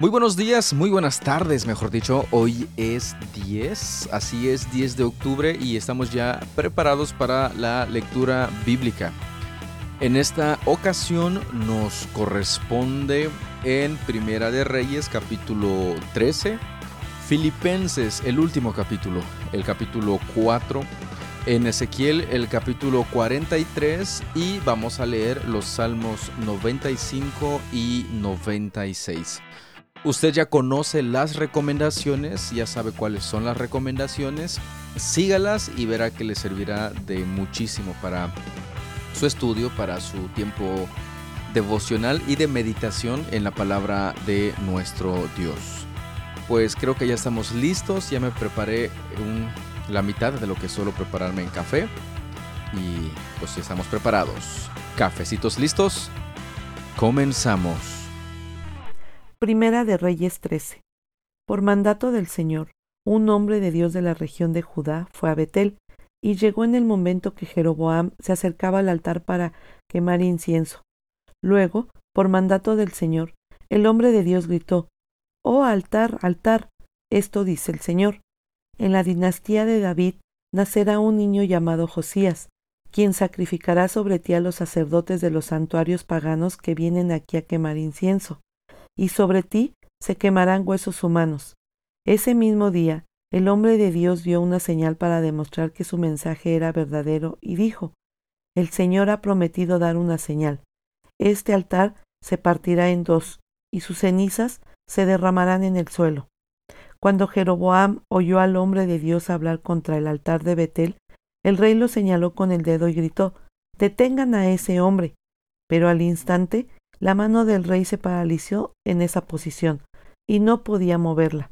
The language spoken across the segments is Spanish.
Muy buenos días, muy buenas tardes, mejor dicho. Hoy es 10, así es, 10 de octubre y estamos ya preparados para la lectura bíblica. En esta ocasión nos corresponde en Primera de Reyes capítulo 13, Filipenses el último capítulo, el capítulo 4, en Ezequiel el capítulo 43 y vamos a leer los salmos 95 y 96. Usted ya conoce las recomendaciones, ya sabe cuáles son las recomendaciones. Sígalas y verá que le servirá de muchísimo para su estudio, para su tiempo devocional y de meditación en la palabra de nuestro Dios. Pues creo que ya estamos listos, ya me preparé la mitad de lo que suelo prepararme en café y pues ya estamos preparados. Cafecitos listos, comenzamos. Primera de Reyes 13. Por mandato del Señor, un hombre de Dios de la región de Judá fue a Betel, y llegó en el momento que Jeroboam se acercaba al altar para quemar incienso. Luego, por mandato del Señor, el hombre de Dios gritó, Oh altar, altar, esto dice el Señor. En la dinastía de David nacerá un niño llamado Josías, quien sacrificará sobre ti a los sacerdotes de los santuarios paganos que vienen aquí a quemar incienso y sobre ti se quemarán huesos humanos. Ese mismo día, el hombre de Dios dio una señal para demostrar que su mensaje era verdadero y dijo, El Señor ha prometido dar una señal. Este altar se partirá en dos, y sus cenizas se derramarán en el suelo. Cuando Jeroboam oyó al hombre de Dios hablar contra el altar de Betel, el rey lo señaló con el dedo y gritó, Detengan a ese hombre. Pero al instante la mano del rey se paralizó en esa posición y no podía moverla.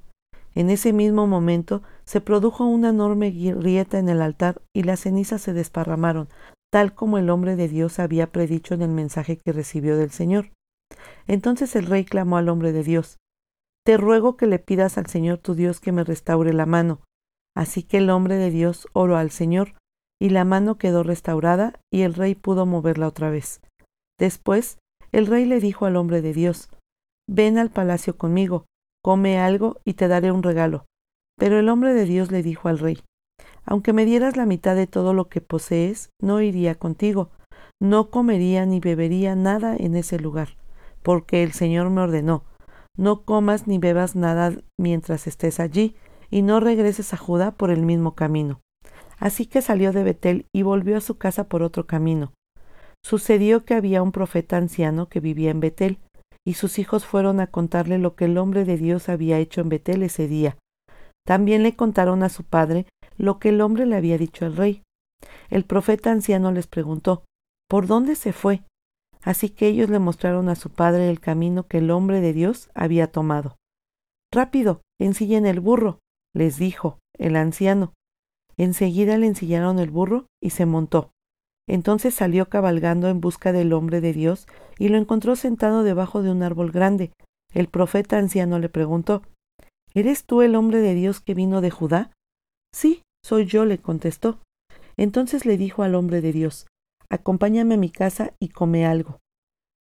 En ese mismo momento se produjo una enorme grieta en el altar y las cenizas se desparramaron, tal como el hombre de Dios había predicho en el mensaje que recibió del Señor. Entonces el rey clamó al hombre de Dios, Te ruego que le pidas al Señor tu Dios que me restaure la mano. Así que el hombre de Dios oró al Señor, y la mano quedó restaurada, y el rey pudo moverla otra vez. Después el rey le dijo al hombre de Dios, Ven al palacio conmigo, come algo y te daré un regalo. Pero el hombre de Dios le dijo al rey, Aunque me dieras la mitad de todo lo que posees, no iría contigo, no comería ni bebería nada en ese lugar, porque el Señor me ordenó, no comas ni bebas nada mientras estés allí, y no regreses a Judá por el mismo camino. Así que salió de Betel y volvió a su casa por otro camino. Sucedió que había un profeta anciano que vivía en Betel, y sus hijos fueron a contarle lo que el hombre de Dios había hecho en Betel ese día. También le contaron a su padre lo que el hombre le había dicho al rey. El profeta anciano les preguntó ¿Por dónde se fue? Así que ellos le mostraron a su padre el camino que el hombre de Dios había tomado. Rápido, ensillen el burro, les dijo el anciano. Enseguida le ensillaron el burro y se montó. Entonces salió cabalgando en busca del hombre de Dios y lo encontró sentado debajo de un árbol grande. El profeta anciano le preguntó ¿Eres tú el hombre de Dios que vino de Judá? Sí, soy yo, le contestó. Entonces le dijo al hombre de Dios Acompáñame a mi casa y come algo.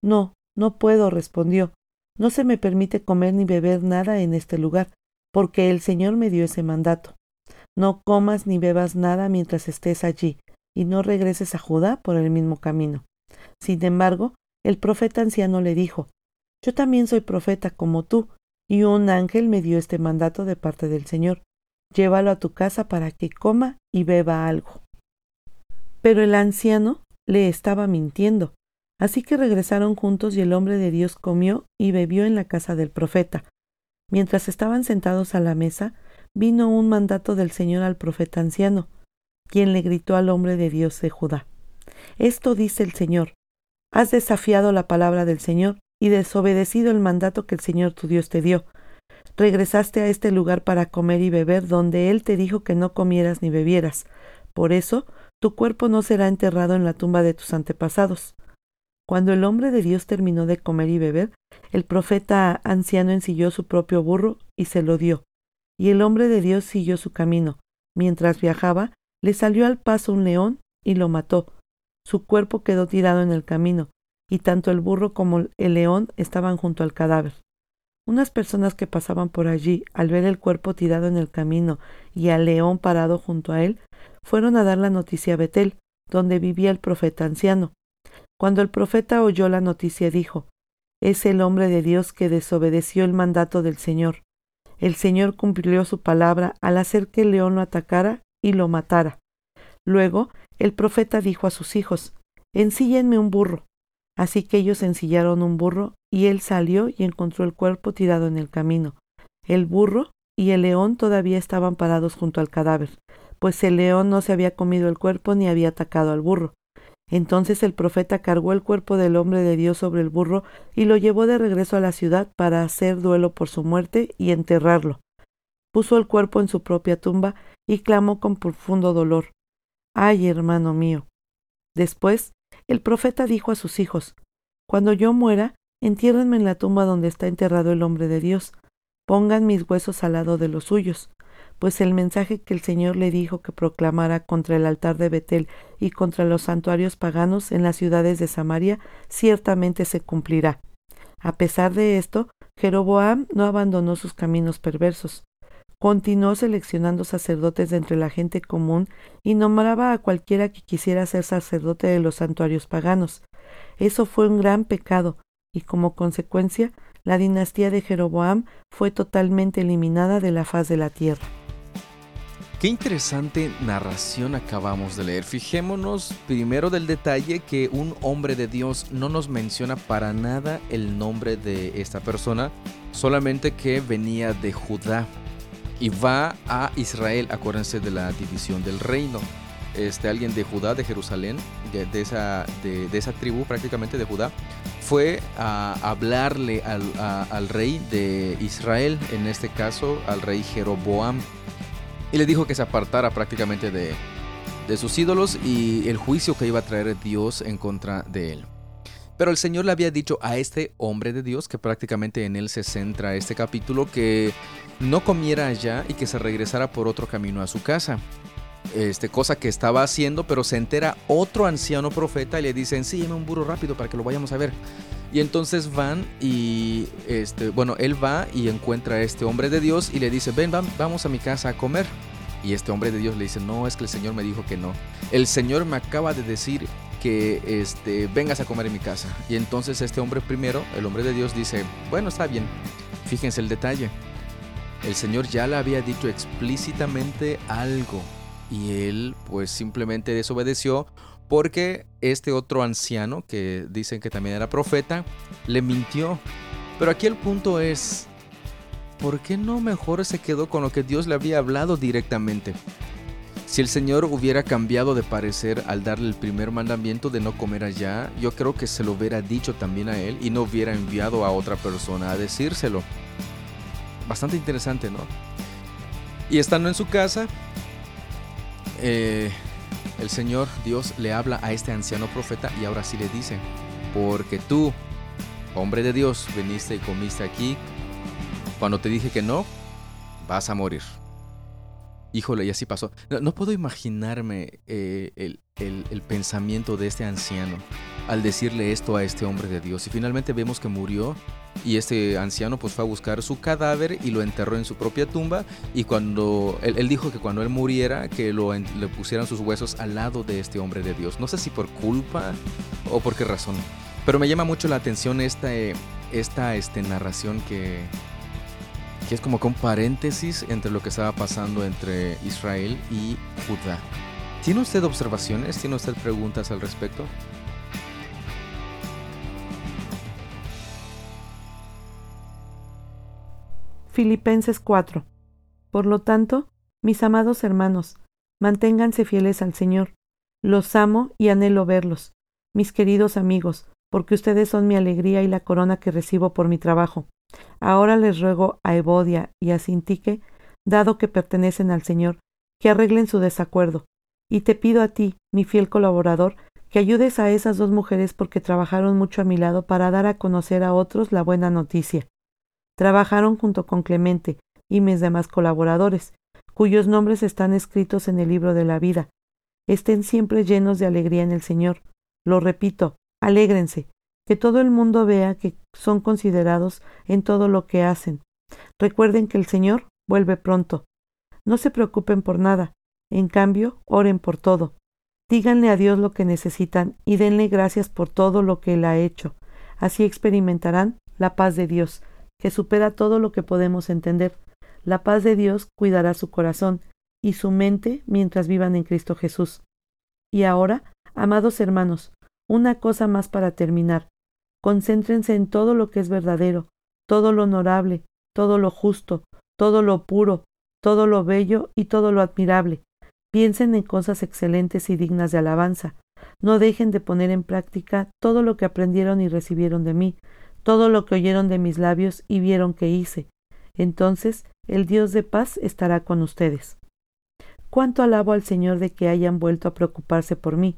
No, no puedo, respondió. No se me permite comer ni beber nada en este lugar, porque el Señor me dio ese mandato. No comas ni bebas nada mientras estés allí, y no regreses a Judá por el mismo camino. Sin embargo, el profeta anciano le dijo, Yo también soy profeta como tú, y un ángel me dio este mandato de parte del Señor. Llévalo a tu casa para que coma y beba algo. Pero el anciano le estaba mintiendo. Así que regresaron juntos y el hombre de Dios comió y bebió en la casa del profeta. Mientras estaban sentados a la mesa, vino un mandato del Señor al profeta anciano quien le gritó al hombre de Dios de Judá. Esto dice el Señor, has desafiado la palabra del Señor y desobedecido el mandato que el Señor tu Dios te dio. Regresaste a este lugar para comer y beber donde Él te dijo que no comieras ni bebieras. Por eso, tu cuerpo no será enterrado en la tumba de tus antepasados. Cuando el hombre de Dios terminó de comer y beber, el profeta anciano ensilló su propio burro y se lo dio. Y el hombre de Dios siguió su camino. Mientras viajaba, le salió al paso un león y lo mató. Su cuerpo quedó tirado en el camino, y tanto el burro como el león estaban junto al cadáver. Unas personas que pasaban por allí, al ver el cuerpo tirado en el camino y al león parado junto a él, fueron a dar la noticia a Betel, donde vivía el profeta anciano. Cuando el profeta oyó la noticia dijo, Es el hombre de Dios que desobedeció el mandato del Señor. El Señor cumplió su palabra al hacer que el león lo atacara y lo matara. Luego el profeta dijo a sus hijos, Ensíllenme un burro. Así que ellos ensillaron un burro, y él salió y encontró el cuerpo tirado en el camino. El burro y el león todavía estaban parados junto al cadáver, pues el león no se había comido el cuerpo ni había atacado al burro. Entonces el profeta cargó el cuerpo del hombre de Dios sobre el burro y lo llevó de regreso a la ciudad para hacer duelo por su muerte y enterrarlo. Puso el cuerpo en su propia tumba y clamó con profundo dolor. Ay, hermano mío. Después el profeta dijo a sus hijos, Cuando yo muera, entiérrenme en la tumba donde está enterrado el hombre de Dios, pongan mis huesos al lado de los suyos, pues el mensaje que el Señor le dijo que proclamara contra el altar de Betel y contra los santuarios paganos en las ciudades de Samaria ciertamente se cumplirá. A pesar de esto, Jeroboam no abandonó sus caminos perversos. Continuó seleccionando sacerdotes de entre la gente común y nombraba a cualquiera que quisiera ser sacerdote de los santuarios paganos. Eso fue un gran pecado, y como consecuencia, la dinastía de Jeroboam fue totalmente eliminada de la faz de la tierra. Qué interesante narración acabamos de leer. Fijémonos primero del detalle que un hombre de Dios no nos menciona para nada el nombre de esta persona, solamente que venía de Judá y va a Israel. Acuérdense de la división del reino. Este, alguien de Judá, de Jerusalén, de, esa, de, esa tribu prácticamente de Judá, fue a hablarle al, rey de Israel, en este caso al rey Jeroboam, y le dijo que se apartara prácticamente de sus ídolos y el juicio que iba a traer Dios en contra de él. Pero el Señor le había dicho a este hombre de Dios, que prácticamente en él se centra este capítulo, que no comiera allá y que se regresara por otro camino a su casa. Este, cosa que estaba haciendo, pero se entera otro anciano profeta y le dicen, sí, un burro rápido para que lo vayamos a ver. Y entonces van y, este, bueno, él va y encuentra a este hombre de Dios y le dice, ven, vamos a mi casa a comer. Y este hombre de Dios le dice, no, es que el Señor me dijo que no. El Señor me acaba de decir que este, vengas a comer en mi casa. Y entonces este hombre primero, el hombre de Dios, dice, bueno, está bien. Fíjense el detalle. El Señor ya le había dicho explícitamente algo y él pues simplemente desobedeció porque este otro anciano, que dicen que también era profeta, le mintió. Pero aquí el punto es, ¿por qué no mejor se quedó con lo que Dios le había hablado directamente? Si el Señor hubiera cambiado de parecer al darle el primer mandamiento de no comer allá, yo creo que se lo hubiera dicho también a él y no hubiera enviado a otra persona a decírselo. Bastante interesante, ¿no? Y estando en su casa, eh, el Señor Dios le habla a este anciano profeta y ahora sí le dice, porque tú, hombre de Dios, viniste y comiste aquí, cuando te dije que no, vas a morir. Híjole, y así pasó. No, puedo imaginarme eh, el, el, pensamiento de este anciano al decirle esto a este hombre de Dios. Y finalmente vemos que murió y este anciano pues fue a buscar su cadáver y lo enterró en su propia tumba. Y cuando él, dijo que cuando él muriera que lo, le pusieran sus huesos al lado de este hombre de Dios. No sé si por culpa o por qué razón. Pero me llama mucho la atención esta, esta este, narración que, es como que un paréntesis entre lo que estaba pasando entre Israel y Judá. ¿Tiene usted observaciones? ¿Tiene usted preguntas al respecto? Filipenses 4. Por lo tanto, mis amados hermanos, manténganse fieles al Señor. Los amo y anhelo verlos, mis queridos amigos, porque ustedes son mi alegría y la corona que recibo por mi trabajo. Ahora les ruego a Evodia y a Sintique, dado que pertenecen al Señor, que arreglen su desacuerdo. Y te pido a ti, mi fiel colaborador, que ayudes a esas dos mujeres porque trabajaron mucho a mi lado para dar a conocer a otros la buena noticia. Trabajaron junto con Clemente y mis demás colaboradores, cuyos nombres están escritos en el libro de la vida. Estén siempre llenos de alegría en el Señor. Lo repito, alégrense. Que todo el mundo vea que son considerados en todo lo que hacen. Recuerden que el Señor vuelve pronto. No se preocupen por nada, en cambio, oren por todo. Díganle a Dios lo que necesitan y denle gracias por todo lo que Él ha hecho. Así experimentarán la paz de Dios, que supera todo lo que podemos entender. La paz de Dios cuidará su corazón y su mente mientras vivan en Cristo Jesús. Y ahora, amados hermanos, una cosa más para terminar. Concéntrense en todo lo que es verdadero, todo lo honorable, todo lo justo, todo lo puro, todo lo bello y todo lo admirable. Piensen en cosas excelentes y dignas de alabanza. No dejen de poner en práctica todo lo que aprendieron y recibieron de mí, todo lo que oyeron de mis labios y vieron que hice. Entonces el Dios de paz estará con ustedes. Cuánto alabo al Señor de que hayan vuelto a preocuparse por mí.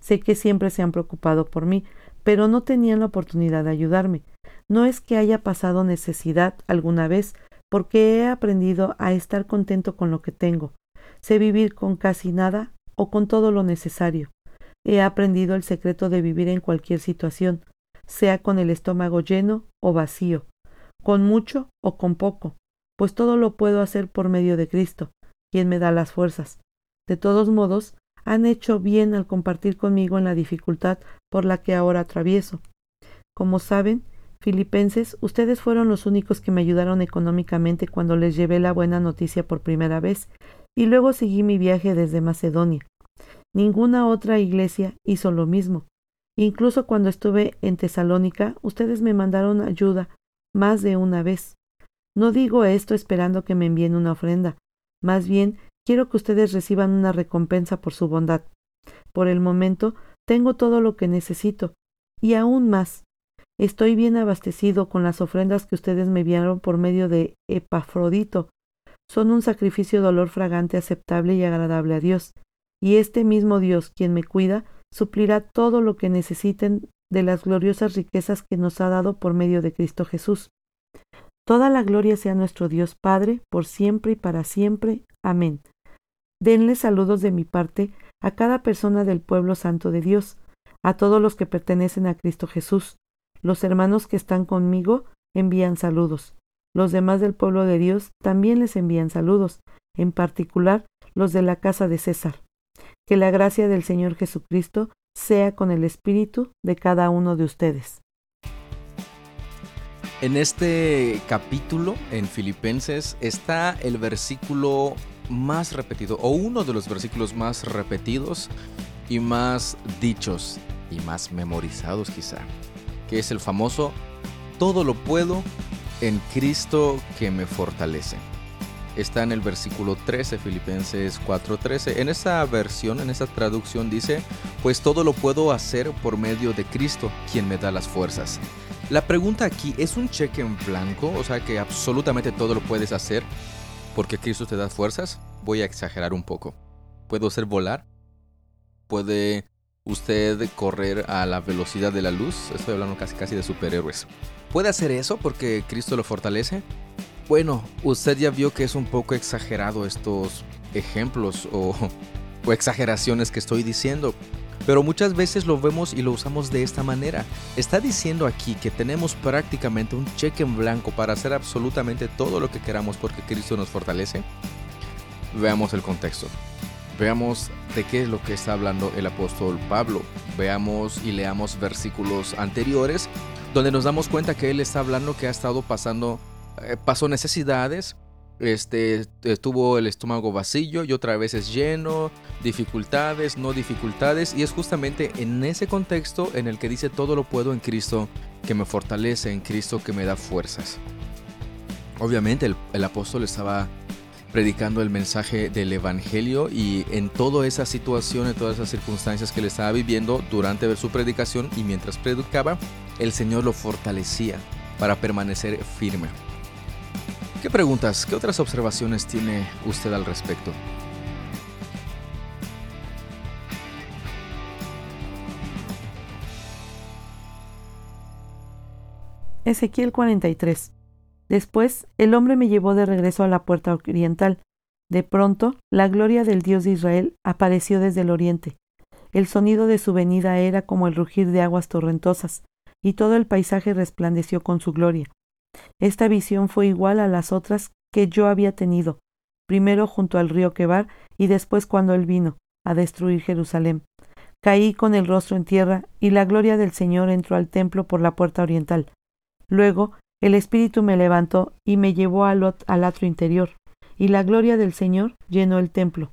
Sé que siempre se han preocupado por mí, pero no tenían la oportunidad de ayudarme. No es que haya pasado necesidad alguna vez, porque he aprendido a estar contento con lo que tengo. Sé vivir con casi nada o con todo lo necesario. He aprendido el secreto de vivir en cualquier situación, sea con el estómago lleno o vacío, con mucho o con poco, pues todo lo puedo hacer por medio de Cristo, quien me da las fuerzas. De todos modos, han hecho bien al compartir conmigo en la dificultad por la que ahora atravieso. Como saben, Filipenses, ustedes fueron los únicos que me ayudaron económicamente cuando les llevé la buena noticia por primera vez, y luego seguí mi viaje desde Macedonia. Ninguna otra iglesia hizo lo mismo. Incluso cuando estuve en Tesalónica, ustedes me mandaron ayuda más de una vez. No digo esto esperando que me envíen una ofrenda, más bien quiero que ustedes reciban una recompensa por su bondad. Por el momento tengo todo lo que necesito, y aún más. Estoy bien abastecido con las ofrendas que ustedes me enviaron por medio de Epafrodito. Son un sacrificio de olor fragante aceptable y agradable a Dios, y este mismo Dios, quien me cuida, suplirá todo lo que necesiten de las gloriosas riquezas que nos ha dado por medio de Cristo Jesús. Toda la gloria sea nuestro Dios Padre, por siempre y para siempre. Amén. Denle saludos de mi parte a cada persona del pueblo santo de Dios, a todos los que pertenecen a Cristo Jesús. Los hermanos que están conmigo envían saludos. Los demás del pueblo de Dios también les envían saludos, en particular los de la casa de César. Que la gracia del Señor Jesucristo sea con el espíritu de cada uno de ustedes. En este capítulo, en Filipenses, está el versículo más repetido, o uno de los versículos más repetidos y más dichos y más memorizados quizá, que es el famoso, todo lo puedo en Cristo que me fortalece está en el versículo 13, Filipenses 4:13. En esa versión, en esa traducción dice, pues todo lo puedo hacer por medio de Cristo, quien me da las fuerzas. La pregunta aquí, ¿es un cheque en blanco? O sea que absolutamente todo lo puedes hacer porque Cristo te da fuerzas. Voy a exagerar un poco. ¿Puedo hacer volar? ¿Puede usted correr a la velocidad de la luz? Estoy hablando casi casi de superhéroes. ¿Puede hacer eso porque Cristo lo fortalece? Bueno, usted ya vio que es un poco exagerado estos ejemplos o, exageraciones que estoy diciendo. Pero muchas veces lo vemos y lo usamos de esta manera. Está diciendo aquí que tenemos prácticamente un cheque en blanco para hacer absolutamente todo lo que queramos porque Cristo nos fortalece. Veamos el contexto. Veamos de qué es lo que está hablando el apóstol Pablo. Veamos y leamos versículos anteriores donde nos damos cuenta que él está hablando que ha estado pasando eh, pasó necesidades, este, tuvo el estómago vacío y otra vez es lleno, dificultades, no dificultades, y es justamente en ese contexto en el que dice todo lo puedo en Cristo que me fortalece, en Cristo que me da fuerzas. Obviamente el, el apóstol estaba predicando el mensaje del Evangelio y en toda esa situación, en todas esas circunstancias que le estaba viviendo durante su predicación y mientras predicaba, el Señor lo fortalecía para permanecer firme. ¿Qué preguntas, qué otras observaciones tiene usted al respecto? Ezequiel 43. Después el hombre me llevó de regreso a la puerta oriental. De pronto, la gloria del Dios de Israel apareció desde el oriente. El sonido de su venida era como el rugir de aguas torrentosas. y todo el paisaje resplandeció con su gloria. Esta visión fue igual a las otras que yo había tenido, primero junto al río Quebar y después cuando él vino a destruir Jerusalén. Caí con el rostro en tierra y la gloria del Señor entró al templo por la puerta oriental. Luego el Espíritu me levantó y me llevó al, atrio interior, y la gloria del Señor llenó el templo.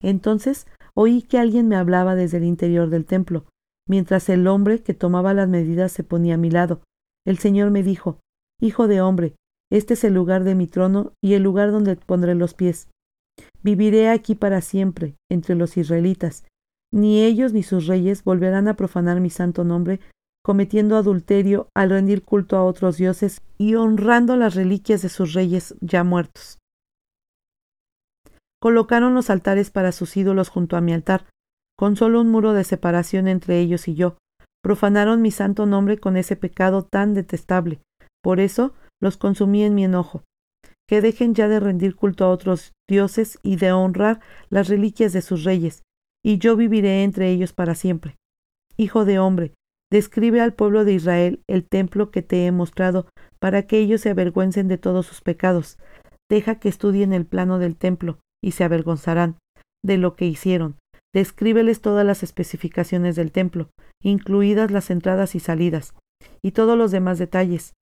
Entonces oí que alguien me hablaba desde el interior del templo, mientras el hombre que tomaba las medidas se ponía a mi lado. El Señor me dijo, Hijo de hombre, este es el lugar de mi trono y el lugar donde pondré los pies. Viviré aquí para siempre entre los israelitas. Ni ellos ni sus reyes volverán a profanar mi santo nombre, cometiendo adulterio al rendir culto a otros dioses y honrando las reliquias de sus reyes ya muertos. Colocaron los altares para sus ídolos junto a mi altar, con solo un muro de separación entre ellos y yo. Profanaron mi santo nombre con ese pecado tan detestable. Por eso los consumí en mi enojo. Que dejen ya de rendir culto a otros dioses y de honrar las reliquias de sus reyes, y yo viviré entre ellos para siempre. Hijo de hombre, describe al pueblo de Israel el templo que te he mostrado, para que ellos se avergüencen de todos sus pecados. Deja que estudien el plano del templo, y se avergonzarán de lo que hicieron, Descríbeles todas las especificaciones del templo, incluidas las entradas y salidas, y todos los demás detalles.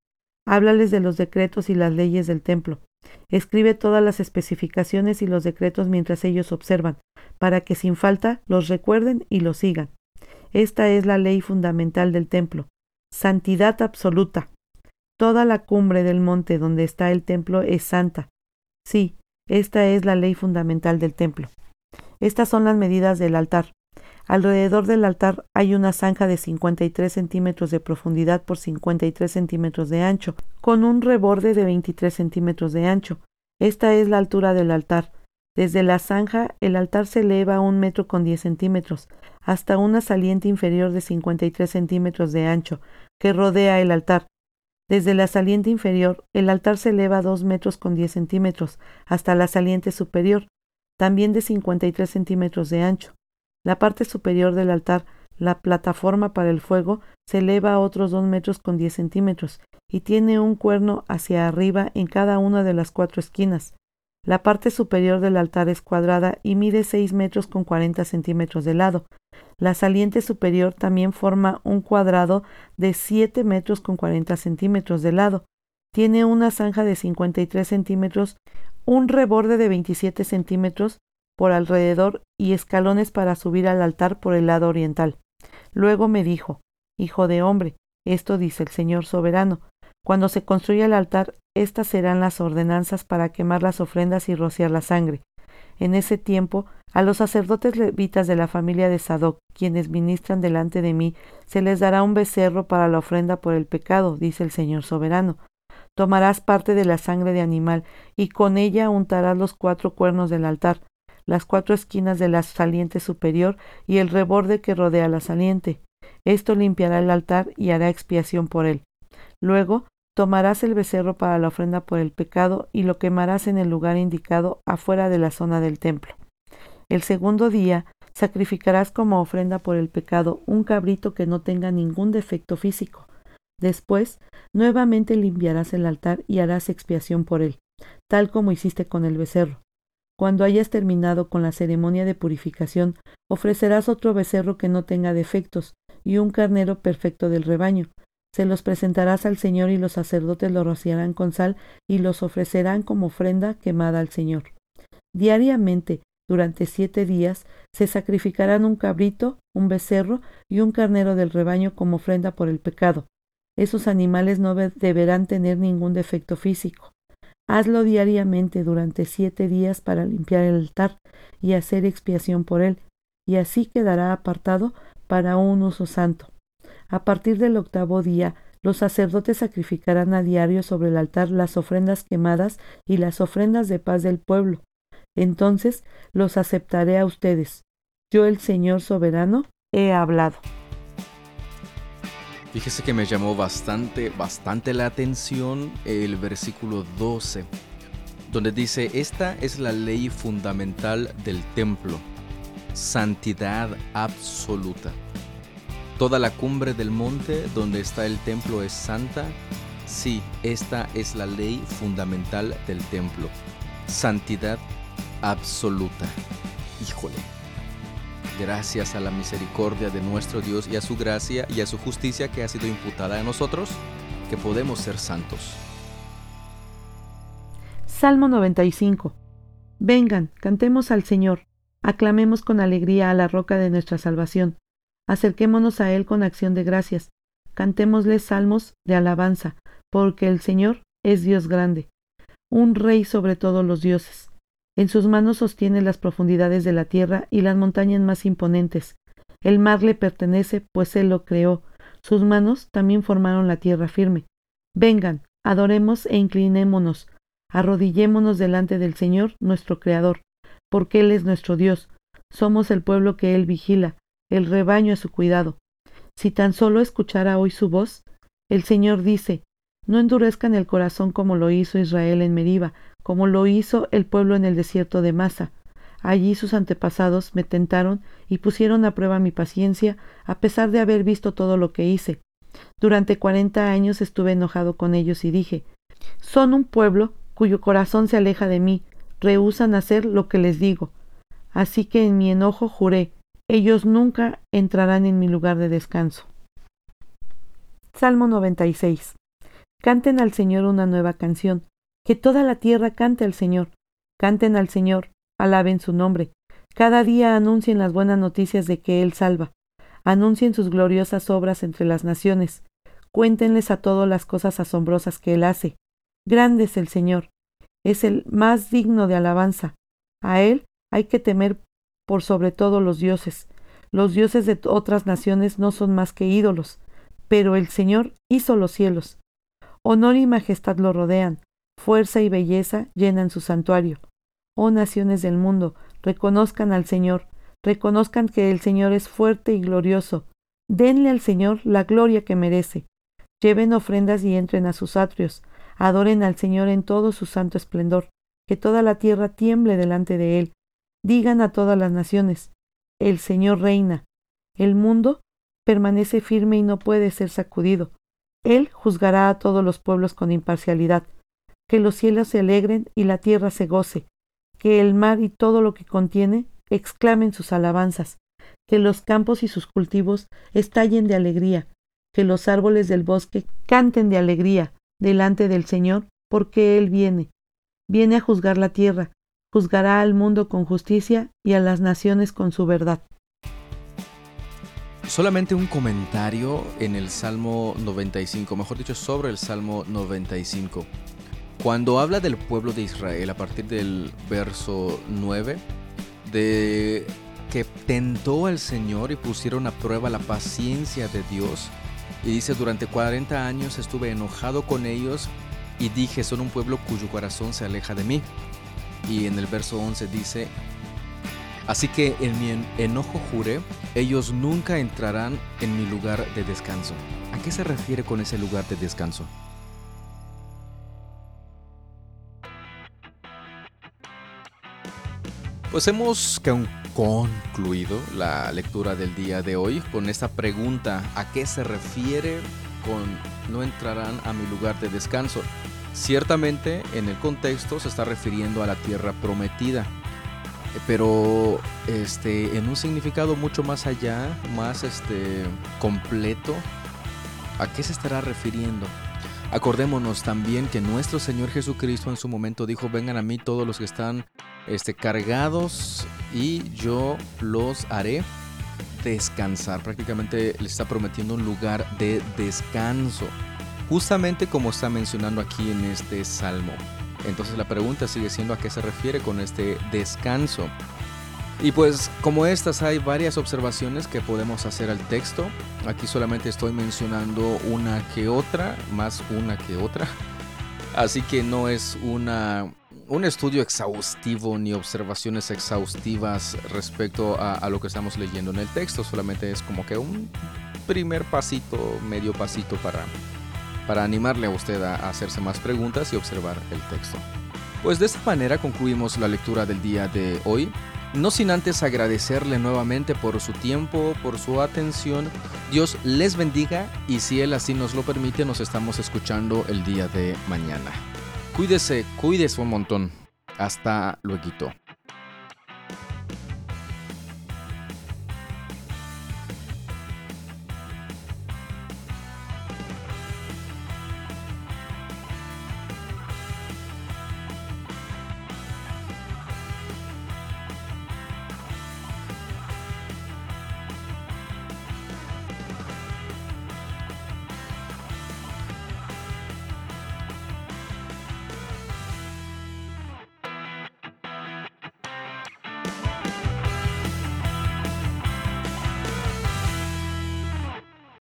Háblales de los decretos y las leyes del templo. Escribe todas las especificaciones y los decretos mientras ellos observan, para que sin falta los recuerden y los sigan. Esta es la ley fundamental del templo. Santidad absoluta. Toda la cumbre del monte donde está el templo es santa. Sí, esta es la ley fundamental del templo. Estas son las medidas del altar. Alrededor del altar hay una zanja de 53 centímetros de profundidad por 53 centímetros de ancho, con un reborde de 23 centímetros de ancho. Esta es la altura del altar. Desde la zanja, el altar se eleva un metro con 10 centímetros, hasta una saliente inferior de 53 centímetros de ancho, que rodea el altar. Desde la saliente inferior, el altar se eleva dos metros con 10 centímetros, hasta la saliente superior, también de 53 centímetros de ancho. La parte superior del altar, la plataforma para el fuego, se eleva a otros dos metros con 10 centímetros y tiene un cuerno hacia arriba en cada una de las cuatro esquinas. La parte superior del altar es cuadrada y mide 6 metros con 40 centímetros de lado. La saliente superior también forma un cuadrado de 7 metros con 40 centímetros de lado. Tiene una zanja de 53 centímetros un reborde de 27 centímetros por alrededor y escalones para subir al altar por el lado oriental. Luego me dijo, Hijo de hombre, esto dice el Señor soberano, cuando se construya el altar, estas serán las ordenanzas para quemar las ofrendas y rociar la sangre. En ese tiempo, a los sacerdotes levitas de la familia de Sadoc, quienes ministran delante de mí, se les dará un becerro para la ofrenda por el pecado, dice el Señor soberano, Tomarás parte de la sangre de animal, y con ella untarás los cuatro cuernos del altar, las cuatro esquinas de la saliente superior y el reborde que rodea la saliente. Esto limpiará el altar y hará expiación por él. Luego tomarás el becerro para la ofrenda por el pecado y lo quemarás en el lugar indicado afuera de la zona del templo. El segundo día sacrificarás como ofrenda por el pecado un cabrito que no tenga ningún defecto físico. Después Nuevamente limpiarás el altar y harás expiación por él, tal como hiciste con el becerro. Cuando hayas terminado con la ceremonia de purificación, ofrecerás otro becerro que no tenga defectos y un carnero perfecto del rebaño. Se los presentarás al Señor y los sacerdotes lo rociarán con sal y los ofrecerán como ofrenda quemada al Señor. Diariamente, durante siete días, se sacrificarán un cabrito, un becerro y un carnero del rebaño como ofrenda por el pecado. Esos animales no deberán tener ningún defecto físico. Hazlo diariamente durante siete días para limpiar el altar y hacer expiación por él, y así quedará apartado para un uso santo. A partir del octavo día, los sacerdotes sacrificarán a diario sobre el altar las ofrendas quemadas y las ofrendas de paz del pueblo. Entonces los aceptaré a ustedes. Yo, el Señor soberano, he hablado. Fíjese que me llamó bastante, bastante la atención el versículo 12, donde dice, esta es la ley fundamental del templo, santidad absoluta. Toda la cumbre del monte donde está el templo es santa. Sí, esta es la ley fundamental del templo. Santidad absoluta. Híjole. Gracias a la misericordia de nuestro Dios y a su gracia y a su justicia que ha sido imputada a nosotros, que podemos ser santos. Salmo 95. Vengan, cantemos al Señor, aclamemos con alegría a la roca de nuestra salvación, acerquémonos a Él con acción de gracias, cantémosle salmos de alabanza, porque el Señor es Dios grande, un rey sobre todos los dioses. En sus manos sostiene las profundidades de la tierra y las montañas más imponentes. El mar le pertenece, pues él lo creó. Sus manos también formaron la tierra firme. Vengan, adoremos e inclinémonos, arrodillémonos delante del Señor, nuestro Creador, porque Él es nuestro Dios. Somos el pueblo que Él vigila, el rebaño a su cuidado. Si tan solo escuchara hoy su voz, el Señor dice, no endurezcan el corazón como lo hizo Israel en Meriba, como lo hizo el pueblo en el desierto de Masa. Allí sus antepasados me tentaron y pusieron a prueba mi paciencia, a pesar de haber visto todo lo que hice. Durante cuarenta años estuve enojado con ellos y dije, son un pueblo cuyo corazón se aleja de mí, rehúsan hacer lo que les digo. Así que en mi enojo juré, ellos nunca entrarán en mi lugar de descanso. Salmo 96. Canten al Señor una nueva canción, que toda la tierra cante al Señor. Canten al Señor, alaben su nombre. Cada día anuncien las buenas noticias de que Él salva. Anuncien sus gloriosas obras entre las naciones. Cuéntenles a todos las cosas asombrosas que Él hace. Grande es el Señor. Es el más digno de alabanza. A Él hay que temer por sobre todo los dioses. Los dioses de otras naciones no son más que ídolos, pero el Señor hizo los cielos. Honor y majestad lo rodean, fuerza y belleza llenan su santuario. Oh naciones del mundo, reconozcan al Señor, reconozcan que el Señor es fuerte y glorioso. Denle al Señor la gloria que merece. Lleven ofrendas y entren a sus atrios. Adoren al Señor en todo su santo esplendor. Que toda la tierra tiemble delante de Él. Digan a todas las naciones, el Señor reina. El mundo permanece firme y no puede ser sacudido. Él juzgará a todos los pueblos con imparcialidad. Que los cielos se alegren y la tierra se goce, que el mar y todo lo que contiene exclamen sus alabanzas, que los campos y sus cultivos estallen de alegría, que los árboles del bosque canten de alegría delante del Señor, porque Él viene, viene a juzgar la tierra, juzgará al mundo con justicia y a las naciones con su verdad. Solamente un comentario en el Salmo 95, mejor dicho, sobre el Salmo 95. Cuando habla del pueblo de Israel a partir del verso 9, de que tentó al Señor y pusieron a prueba la paciencia de Dios, y dice, durante 40 años estuve enojado con ellos y dije, son un pueblo cuyo corazón se aleja de mí. Y en el verso 11 dice, así que en mi enojo juré, ellos nunca entrarán en mi lugar de descanso. ¿A qué se refiere con ese lugar de descanso? Pues hemos concluido la lectura del día de hoy con esta pregunta, ¿a qué se refiere con no entrarán a mi lugar de descanso? Ciertamente en el contexto se está refiriendo a la tierra prometida, pero este en un significado mucho más allá, más este completo, ¿a qué se estará refiriendo? Acordémonos también que nuestro Señor Jesucristo en su momento dijo, vengan a mí todos los que están este, cargados y yo los haré descansar. Prácticamente le está prometiendo un lugar de descanso, justamente como está mencionando aquí en este salmo. Entonces la pregunta sigue siendo a qué se refiere con este descanso. Y pues como estas hay varias observaciones que podemos hacer al texto. Aquí solamente estoy mencionando una que otra, más una que otra. Así que no es una, un estudio exhaustivo ni observaciones exhaustivas respecto a, a, lo que estamos leyendo en el texto. Solamente es como que un primer pasito, medio pasito para, para animarle a usted a hacerse más preguntas y observar el texto. Pues de esta manera concluimos la lectura del día de hoy. No sin antes agradecerle nuevamente por su tiempo, por su atención. Dios les bendiga y si Él así nos lo permite, nos estamos escuchando el día de mañana. Cuídese, cuídese un montón. Hasta luego.